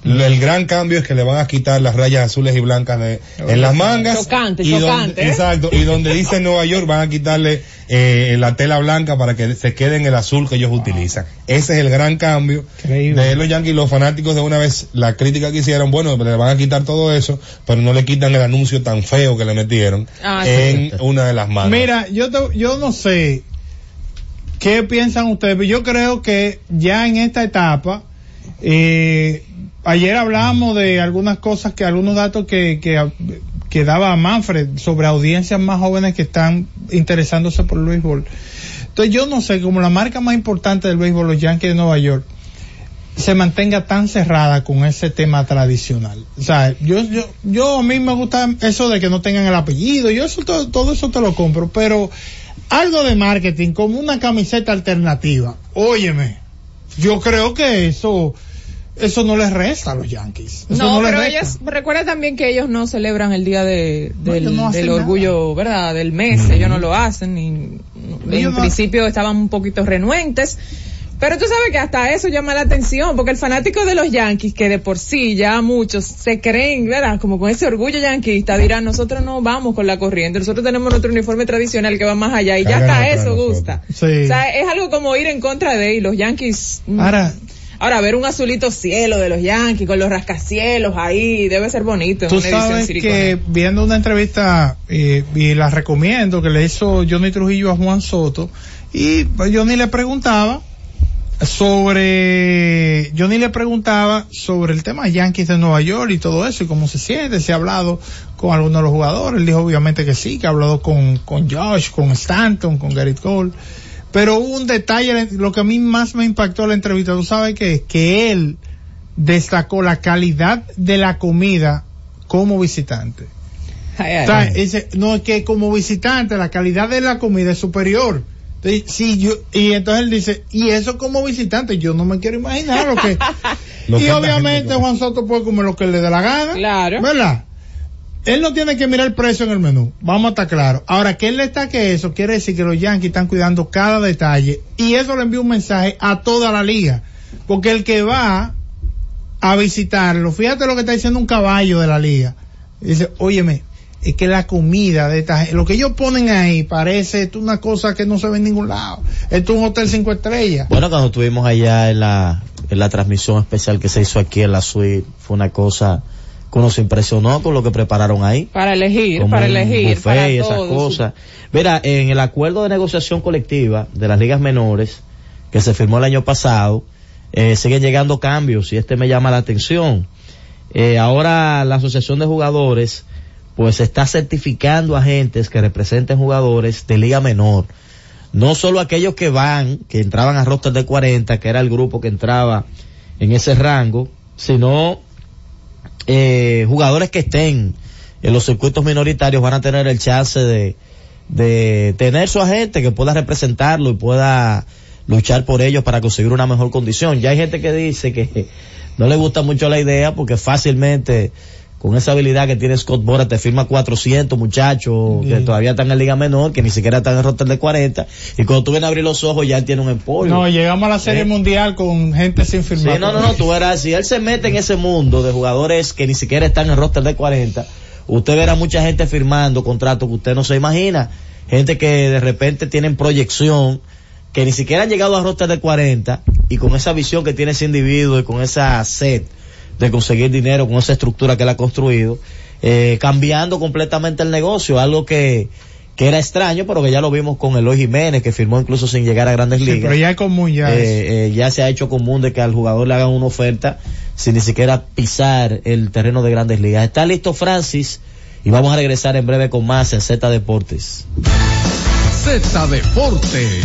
Speaker 4: El gran cambio es que le van a quitar las rayas azules y blancas de, en las mangas.
Speaker 3: Chocante,
Speaker 4: y donde-
Speaker 3: chocante, ¿eh?
Speaker 4: exacto. Y donde dice Nueva York van a quitarle eh, la tela blanca para que se quede en el azul que ellos utilizan. Ese es el gran cambio
Speaker 2: Increíble.
Speaker 4: de los Yankees. Los fanáticos de una vez, la crítica que hicieron, bueno, le van a quitar todo eso, pero no le quitan el anuncio tan feo que le metieron
Speaker 3: Ah, sí.
Speaker 4: en una de las mangas.
Speaker 2: Mira, yo, te- yo no sé qué piensan ustedes, pero yo creo que ya en esta etapa, eh, ayer hablamos de algunas cosas que, algunos datos que, que, que daba Manfred sobre audiencias más jóvenes que están interesándose por el béisbol. Entonces yo no sé, como la marca más importante del béisbol, los Yankees de Nueva York, se mantenga tan cerrada con ese tema tradicional. O sea, yo, yo, yo a mí me gusta eso de que no tengan el apellido, yo eso todo, todo eso te lo compro, pero algo de marketing como una camiseta alternativa, óyeme, yo creo que eso, eso no les resta a los Yankees. Eso
Speaker 3: No, pero ellos, recuerda también que ellos no celebran el día de, del,
Speaker 2: no
Speaker 3: del
Speaker 2: nada.
Speaker 3: orgullo, ¿verdad? Del mes, ellos no lo hacen y en
Speaker 2: Ellos
Speaker 3: principio estaban un poquito renuentes. Pero tú sabes que hasta eso llama la atención, porque el fanático de los Yankees, que de por sí ya muchos se creen, ¿verdad? Como con ese orgullo yanquista, dirán, nosotros no vamos con la corriente, nosotros tenemos nuestro uniforme tradicional que va más allá, y ya hasta eso
Speaker 4: nosotros.
Speaker 3: gusta.
Speaker 2: Sí.
Speaker 3: O sea, es algo como ir en contra de, y los Yankees... mm,
Speaker 2: Ahora,
Speaker 3: Ahora, ver un azulito cielo de los Yankees con los rascacielos ahí, debe ser bonito.
Speaker 2: Tú sabes que viendo una entrevista, eh, y la recomiendo, que le hizo Johnny Trujillo a Juan Soto, y Johnny le preguntaba sobre, Johnny le preguntaba sobre el tema Yankees de Nueva York y todo eso, y cómo se siente, si ha hablado con algunos de los jugadores, él dijo obviamente que sí, que ha hablado con, con Josh, con Stanton, con Garrett Cole, pero hubo un detalle, lo que a mí más me impactó la entrevista, tú sabes que, que él destacó la calidad de la comida como visitante.
Speaker 3: Ay, ay,
Speaker 2: O sea,
Speaker 3: ay.
Speaker 2: ese- no es que como visitante la calidad de la comida es superior. Entonces, sí, yo, y entonces él dice, y eso como visitante, yo no me quiero imaginar lo que... Y obviamente Juan Soto puede comer lo que le dé la gana.
Speaker 3: Claro.
Speaker 2: ¿Verdad? Él no tiene que mirar el precio en el menú. Vamos a estar claros. Ahora, que él destaque eso, quiere decir que los Yankees están cuidando cada detalle. Y eso le envía un mensaje a toda la liga. Porque el que va a visitarlo, fíjate lo que está diciendo un caballo de la liga. Dice, óyeme, es que la comida de esta lo que ellos ponen ahí parece esto una cosa que no se ve en ningún lado. Esto es un hotel cinco estrellas.
Speaker 1: Bueno, cuando estuvimos allá en la, en la transmisión especial que se hizo aquí en la suite, fue una cosa uno se impresionó con lo que prepararon ahí.
Speaker 3: Para elegir,
Speaker 1: como
Speaker 3: para
Speaker 1: un
Speaker 3: elegir,
Speaker 1: buffet
Speaker 3: para
Speaker 1: y esas cosas. Mira, en el acuerdo de negociación colectiva de las ligas menores que se firmó el año pasado, eh, siguen llegando cambios y este me llama la atención. Eh, ahora la asociación de jugadores pues está certificando agentes que representen jugadores de liga menor. No solo aquellos que van, que entraban a roster de 40, que era el grupo que entraba en ese rango, sino eh, jugadores que estén en los circuitos minoritarios van a tener el chance de, de tener su agente que pueda representarlo y pueda luchar por ellos para conseguir una mejor condición. Ya hay gente que dice que no le gusta mucho la idea porque fácilmente con esa habilidad que tiene Scott Bora te firma 400 muchachos que todavía están en Liga Menor, que ni siquiera están en el roster de 40 y cuando tú vienes a abrir los ojos ya él tiene un emporio.
Speaker 2: No, llegamos a la Serie
Speaker 1: Eh.
Speaker 2: Mundial con gente sin
Speaker 1: Sí,
Speaker 2: firmar.
Speaker 1: no, no, no, tú verás, si él se mete en ese mundo de jugadores que ni siquiera están en el roster de 40, usted verá mucha gente firmando contratos que usted no se imagina. Gente que de repente tienen proyección, que ni siquiera han llegado a roster de 40 y con esa visión que tiene ese individuo y con esa sed de conseguir dinero, con esa estructura que él ha construido, eh, cambiando completamente el negocio, algo que, que era extraño, pero que ya lo vimos con Eloy Jiménez, que firmó incluso sin llegar a grandes
Speaker 2: Sí,
Speaker 1: ligas
Speaker 2: pero ya es común ya.
Speaker 1: eh, eh, ya se ha hecho común de que al jugador le hagan una oferta sin ni siquiera pisar el terreno de grandes ligas. Está listo Francis y vamos a regresar en breve con más en Z Deportes.
Speaker 9: Z Deportes.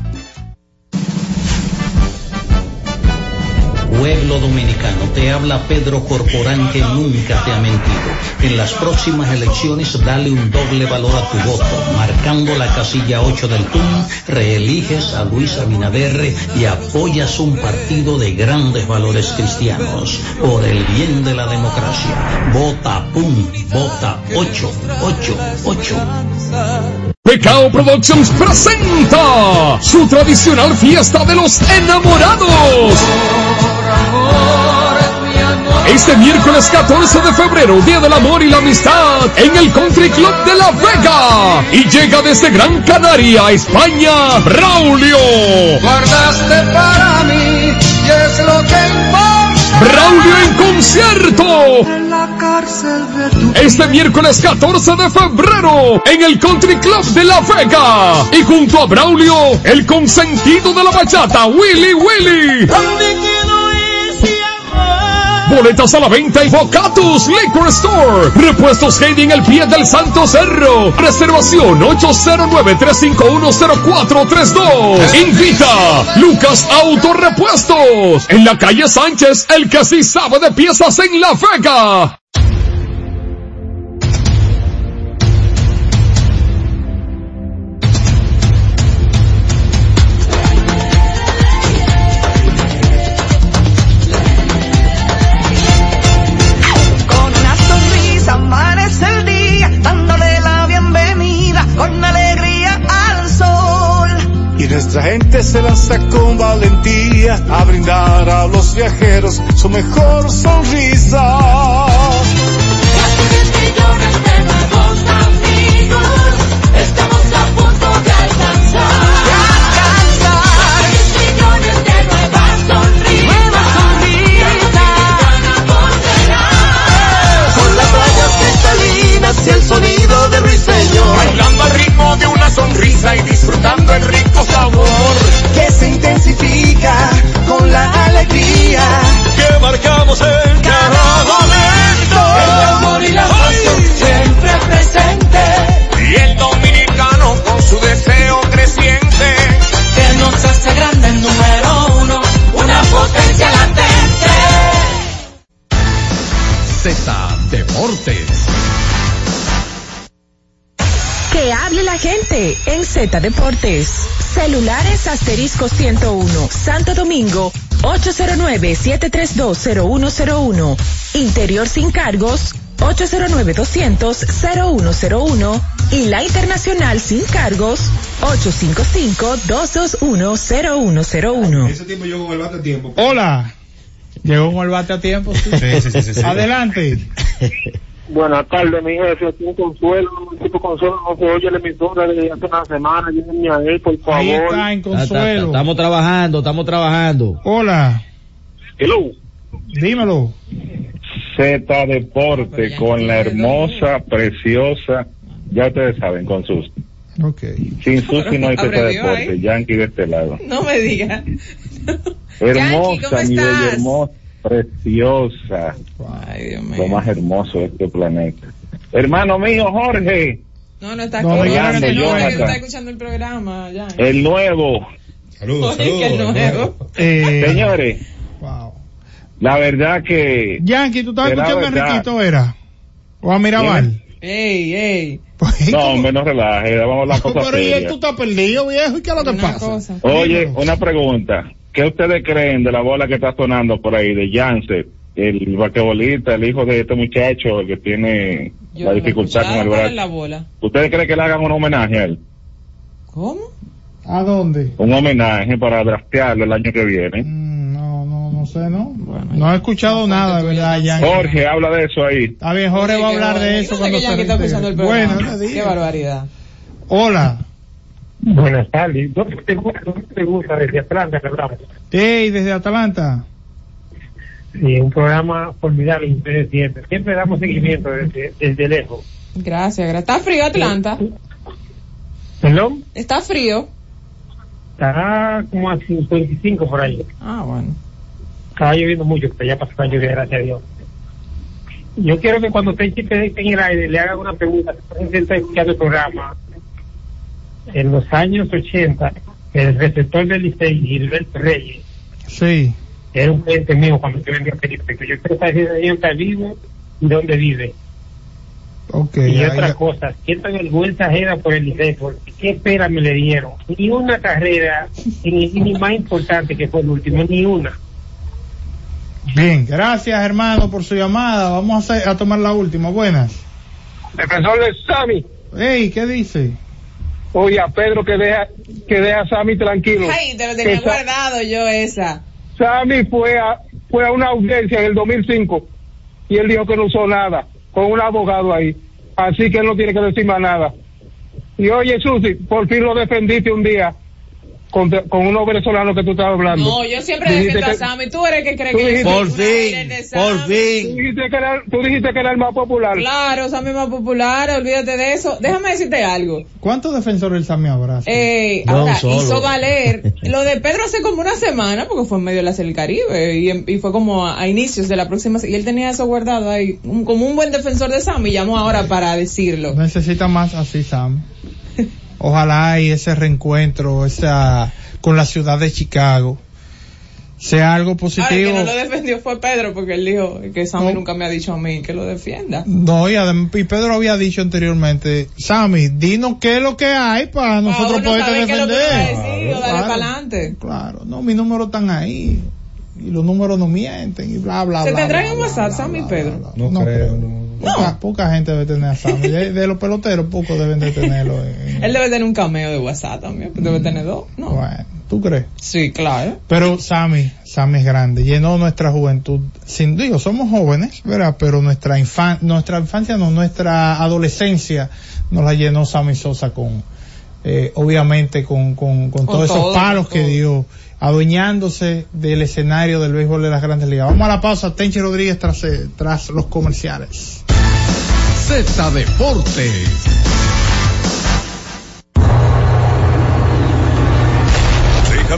Speaker 14: Pueblo dominicano, te habla Pedro Corporán que nunca te ha mentido. En las próximas elecciones dale un doble valor a tu voto. Marcando la casilla 8 del PUM, reeliges a Luis Abinader y apoyas un partido de grandes valores cristianos. Por el bien de la democracia. Vota PUM, vota 8, 8, 8.
Speaker 8: Pecao Productions presenta su tradicional fiesta de los enamorados. Este miércoles 14 de febrero, Día del Amor y la Amistad, en el Country Club de La Vega. Y llega desde Gran Canaria, España, Braulio.
Speaker 13: Guardaste para mí y es lo que importa.
Speaker 8: Braulio en concierto. Este miércoles 14 de febrero en el Country Club de La Vega y junto a Braulio, el consentido de la bachata, Willy Willy. Boletas a la venta y Bocatus Liquor Store. Repuestos Heidi en el pie del Santo Cerro. Reservación 809-351-0432. Invita Lucas Autorepuestos. En la calle Sánchez, el que sí sabe de piezas en La Vega.
Speaker 15: Gente se lanza con valentía a brindar a los viajeros su mejor sonrisa.
Speaker 12: sonido del ruiseñor. Bailando al ritmo de una sonrisa y disfrutando el rico sabor.
Speaker 13: Alegría.
Speaker 12: Que marcamos en cada momento.
Speaker 13: El amor y la pasión siempre presente.
Speaker 12: Y el dominicano con su deseo creciente.
Speaker 13: Que nos hace grande el número uno. Una potencia latente.
Speaker 9: Z Deportes.
Speaker 7: Que hable la gente en Z Deportes. Celulares asterisco 101, Santo Domingo, 809-7320101. Interior sin cargos, 809-200-0101. Y la internacional sin cargos, 855-221-0101.
Speaker 4: Ese tiempo yo con el bate a tiempo.
Speaker 2: Hola. Llegó con el bate a tiempo. Sí,
Speaker 4: Sí, sí, sí, sí, sí.
Speaker 2: Adelante.
Speaker 16: Buenas tardes, mi jefe. Aquí un consuelo, un tipo consuelo. No se oye la emisora desde hace una semana. Llévenme a él, por favor.
Speaker 2: Ahí está, en Consuelo.
Speaker 1: Estamos trabajando, estamos trabajando.
Speaker 2: Hola.
Speaker 16: Hello.
Speaker 2: Dímelo.
Speaker 17: Z Deporte con la hermosa, preciosa, ya ustedes saben, con sus
Speaker 2: Ok.
Speaker 17: Sin Susi no hay que
Speaker 3: Abrevió
Speaker 17: deporte.
Speaker 3: ahí.
Speaker 17: Yankee de este lado.
Speaker 3: No me digas.
Speaker 17: Hermosa,
Speaker 3: ¿cómo
Speaker 17: mi bella hermosa, preciosa.
Speaker 3: Ay, Dios mío.
Speaker 17: Lo más hermoso de este planeta. Hermano mío, Jorge,
Speaker 3: No, no está
Speaker 17: No,
Speaker 3: no,
Speaker 17: Orlando,
Speaker 3: no, está escuchando el programa ya.
Speaker 17: el nuevo.
Speaker 4: Saludos,
Speaker 3: Oye, que el nuevo.
Speaker 2: Eh,
Speaker 17: Señores,
Speaker 2: wow.
Speaker 17: la verdad que
Speaker 2: Yankee, ¿tú estabas escuchando a. Enriquito, era? ¿O a Mirabal?
Speaker 3: Ey, ey.
Speaker 17: no, hombre, no relaje, vamos a hablar cosas
Speaker 2: Pero y tú estás perdido, viejo, ¿y qué es lo que
Speaker 3: Una
Speaker 2: pasa?
Speaker 3: cosa.
Speaker 17: Oye, una pregunta. ¿Qué ustedes creen de la bola que está sonando por ahí de Janset, el basquetbolista, el hijo de este muchacho el que tiene
Speaker 3: Yo
Speaker 17: la dificultad con el brazo?
Speaker 3: la bola.
Speaker 17: ¿Ustedes creen que le hagan un homenaje a él?
Speaker 3: ¿Cómo?
Speaker 2: ¿A dónde?
Speaker 17: Un homenaje para draftearlo el año que viene.
Speaker 2: Mm, No, no, no sé, ¿no? no he escuchado nada, de verdad, Yankee.
Speaker 17: Jorge, habla de eso ahí.
Speaker 2: Está bien, Jorge va a hablar de eso cuando
Speaker 3: que
Speaker 2: se. Bueno,
Speaker 3: Qué barbaridad.
Speaker 2: Hola.
Speaker 16: Buenas tardes. ¿Dónde te gusta, dónde te gusta desde Atlanta que hablamos?
Speaker 2: Hey, desde Atlanta.
Speaker 16: Sí, un programa formidable que ustedes siempre. Siempre damos seguimiento desde, desde lejos.
Speaker 3: Gracias, gracias. ¿Está frío Atlanta?
Speaker 16: ¿Perdón?
Speaker 3: ¿Está frío?
Speaker 16: Estará como a 55 por ahí.
Speaker 3: Ah, bueno.
Speaker 16: Estaba lloviendo mucho, pero ya pasó la lluvia, gracias a Dios. Yo quiero que cuando usted esté en el aire le hagan una pregunta. Usted está escuchando el programa. En los años 80, el receptor del Licey, Gilberto Reyes,
Speaker 2: Sí.
Speaker 16: era un cliente mío cuando yo vendía películas. Yo quiero saber si ese está vivo y dónde vive.
Speaker 2: Ok.
Speaker 16: y
Speaker 2: ya-
Speaker 16: otra
Speaker 2: ya-
Speaker 16: cosa, siento vergüenza ajena por el Licey, porque qué pena me le dieron. Ni una carrera, ni, ni más importante que fue el último, ni una.
Speaker 2: Bien, gracias hermano por su llamada. Vamos a, a tomar la última. Buenas.
Speaker 18: Defensor de Sammy.
Speaker 2: Hey, ¿qué dice?
Speaker 18: Oye, a Pedro que deja, que deja a Sammy tranquilo.
Speaker 3: Ay, te lo tenía guardado yo esa.
Speaker 18: Sammy fue a, fue a una audiencia en el 2005 y él dijo que no usó nada, con un abogado ahí. Así que él no tiene que decir más nada. Y oye, Susi, por fin lo defendiste un día con, con unos venezolanos que tú estabas hablando.
Speaker 3: No, yo siempre defiendo a Sammy. Tú eres el que cree que
Speaker 18: dijiste- Por fin, por
Speaker 3: Sammy.
Speaker 18: Tú dijiste, que era, tú dijiste que era el más popular.
Speaker 3: Claro, Sammy es más popular, olvídate de eso. Déjame decirte algo.
Speaker 2: ¿Cuántos defensores del Sami habrá?
Speaker 3: Eh,
Speaker 2: No,
Speaker 3: ahora,
Speaker 2: solo.
Speaker 3: hizo valer lo de Pedro hace como una semana, porque fue en medio de la del Caribe, y, em- y fue como a, a inicios de la próxima, y él tenía eso guardado ahí, un- como un buen defensor de Sammy, y llamó ahora para decirlo.
Speaker 2: Necesita más así, Sam. Ojalá y ese reencuentro, esa, con la ciudad de Chicago, sea algo
Speaker 3: Ahora, el
Speaker 2: positivo.
Speaker 3: que no lo defendió fue Pedro, porque él dijo que Sammy
Speaker 2: No.
Speaker 3: nunca me ha dicho a mí que lo defienda.
Speaker 2: No, y, y Pedro había dicho anteriormente, Sammy, dinos qué es lo que hay para nosotros
Speaker 3: es lo que
Speaker 2: defender.
Speaker 3: decir, o darle
Speaker 2: Claro,
Speaker 3: para adelante.
Speaker 2: Claro, no, mis números están ahí. Y los números no mienten y bla, bla,
Speaker 3: ¿Se
Speaker 2: bla.
Speaker 3: tendrán
Speaker 2: bla,
Speaker 3: en WhatsApp, Sammy y
Speaker 2: bla,
Speaker 3: Pedro?
Speaker 2: bla, bla.
Speaker 4: No,
Speaker 2: No
Speaker 4: creo.
Speaker 2: creo.
Speaker 4: No.
Speaker 2: Poca, poca gente debe tener a Sammy. De, de los peloteros, pocos deben de tenerlo. en-
Speaker 3: Él debe tener un cameo de WhatsApp también, debe tener dos, ¿no?
Speaker 2: Bueno, ¿tú crees?
Speaker 3: Sí, claro.
Speaker 2: Pero Sammy, Sammy es grande, llenó nuestra juventud. Sin digo, somos jóvenes, ¿verdad? Pero nuestra infan nuestra infancia, no, nuestra adolescencia nos la llenó Sammy Sosa con, eh, obviamente con, con, con
Speaker 3: Con
Speaker 2: todos
Speaker 3: todo,
Speaker 2: esos palos que dio, adueñándose del escenario del béisbol de las grandes ligas. Vamos a la pausa, Tenchi Rodríguez tras, eh, tras los comerciales.
Speaker 9: Z Deportes.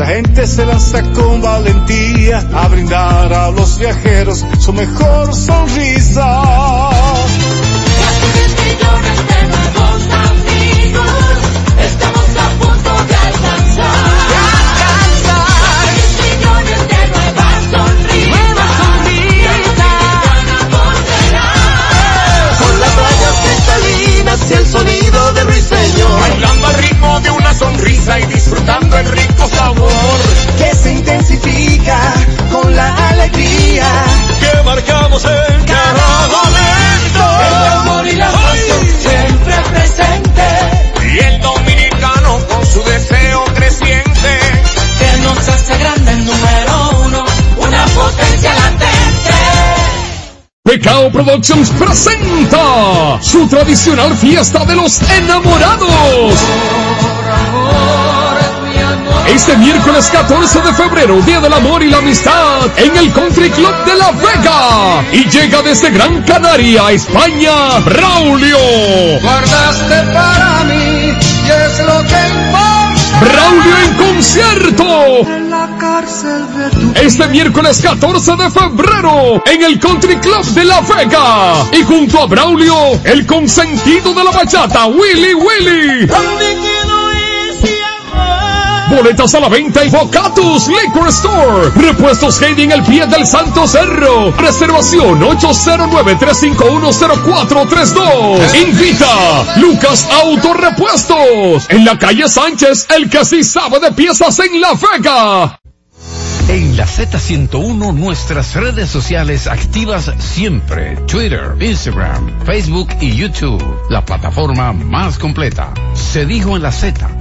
Speaker 13: La
Speaker 15: gente se lanza con valentía a brindar a los viajeros su mejor sonrisa.
Speaker 13: 10 millones de nuevos amigos, estamos a punto de alcanzar. 10 millones de nuevas sonrisas,
Speaker 12: Con las rayas cristalinas y el sonido de ruiseñor.
Speaker 19: Sonrisa y disfrutando el rico sabor.
Speaker 12: Que se intensifica con la alegría.
Speaker 19: Que marcamos en cada momento.
Speaker 13: El amor y la pasión siempre presente,
Speaker 19: Y el dominicano con su deseo creciente.
Speaker 13: que nos hace grande el número uno, una potencia latente.
Speaker 8: Pecao Productions presenta su tradicional fiesta de los enamorados. Este miércoles 14 de febrero, Día del Amor y la Amistad, en el Country Club de La Vega. Y llega desde Gran Canaria, España, Braulio.
Speaker 12: Guardaste para mí y es lo que importa.
Speaker 8: Braulio en concierto.
Speaker 12: En la cárcel de tu
Speaker 8: Este miércoles 14 de febrero en el Country Club de La Vega y junto a Braulio, el consentido de la bachata, Willy Willy. Boletas a la venta en Bocatus Liquor Store. Repuestos Heidi en el pie del Santo Cerro. Reservación 809-351-0432. Invita Lucas Auto Repuestos. En la calle Sánchez, el que sí sabe de piezas en La Vega.
Speaker 9: En la Z101 nuestras redes sociales activas siempre. Twitter, Instagram, Facebook y YouTube. La plataforma más completa. Se dijo en la Z.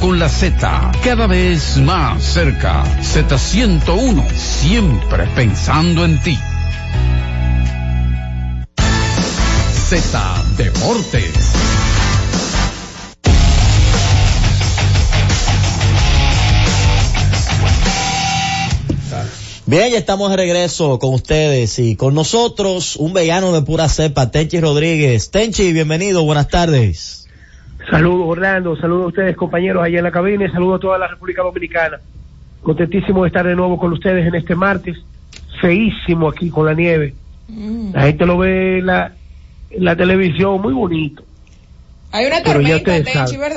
Speaker 9: con la Z, cada vez más cerca. Z101, siempre pensando en ti. Z Deportes.
Speaker 1: Bien, ya estamos de regreso con ustedes y con nosotros un vegano de pura cepa, Tenchi Rodríguez. Tenchi, bienvenido, buenas tardes.
Speaker 20: Saludos Orlando, saludos a ustedes compañeros allá en la cabina y saludos a toda la República Dominicana. Contentísimo de estar de nuevo con ustedes en este martes, feísimo aquí con la nieve. La gente lo ve en la, en la televisión muy bonito.
Speaker 3: Hay una tormenta, Tenchi. ¿verdad?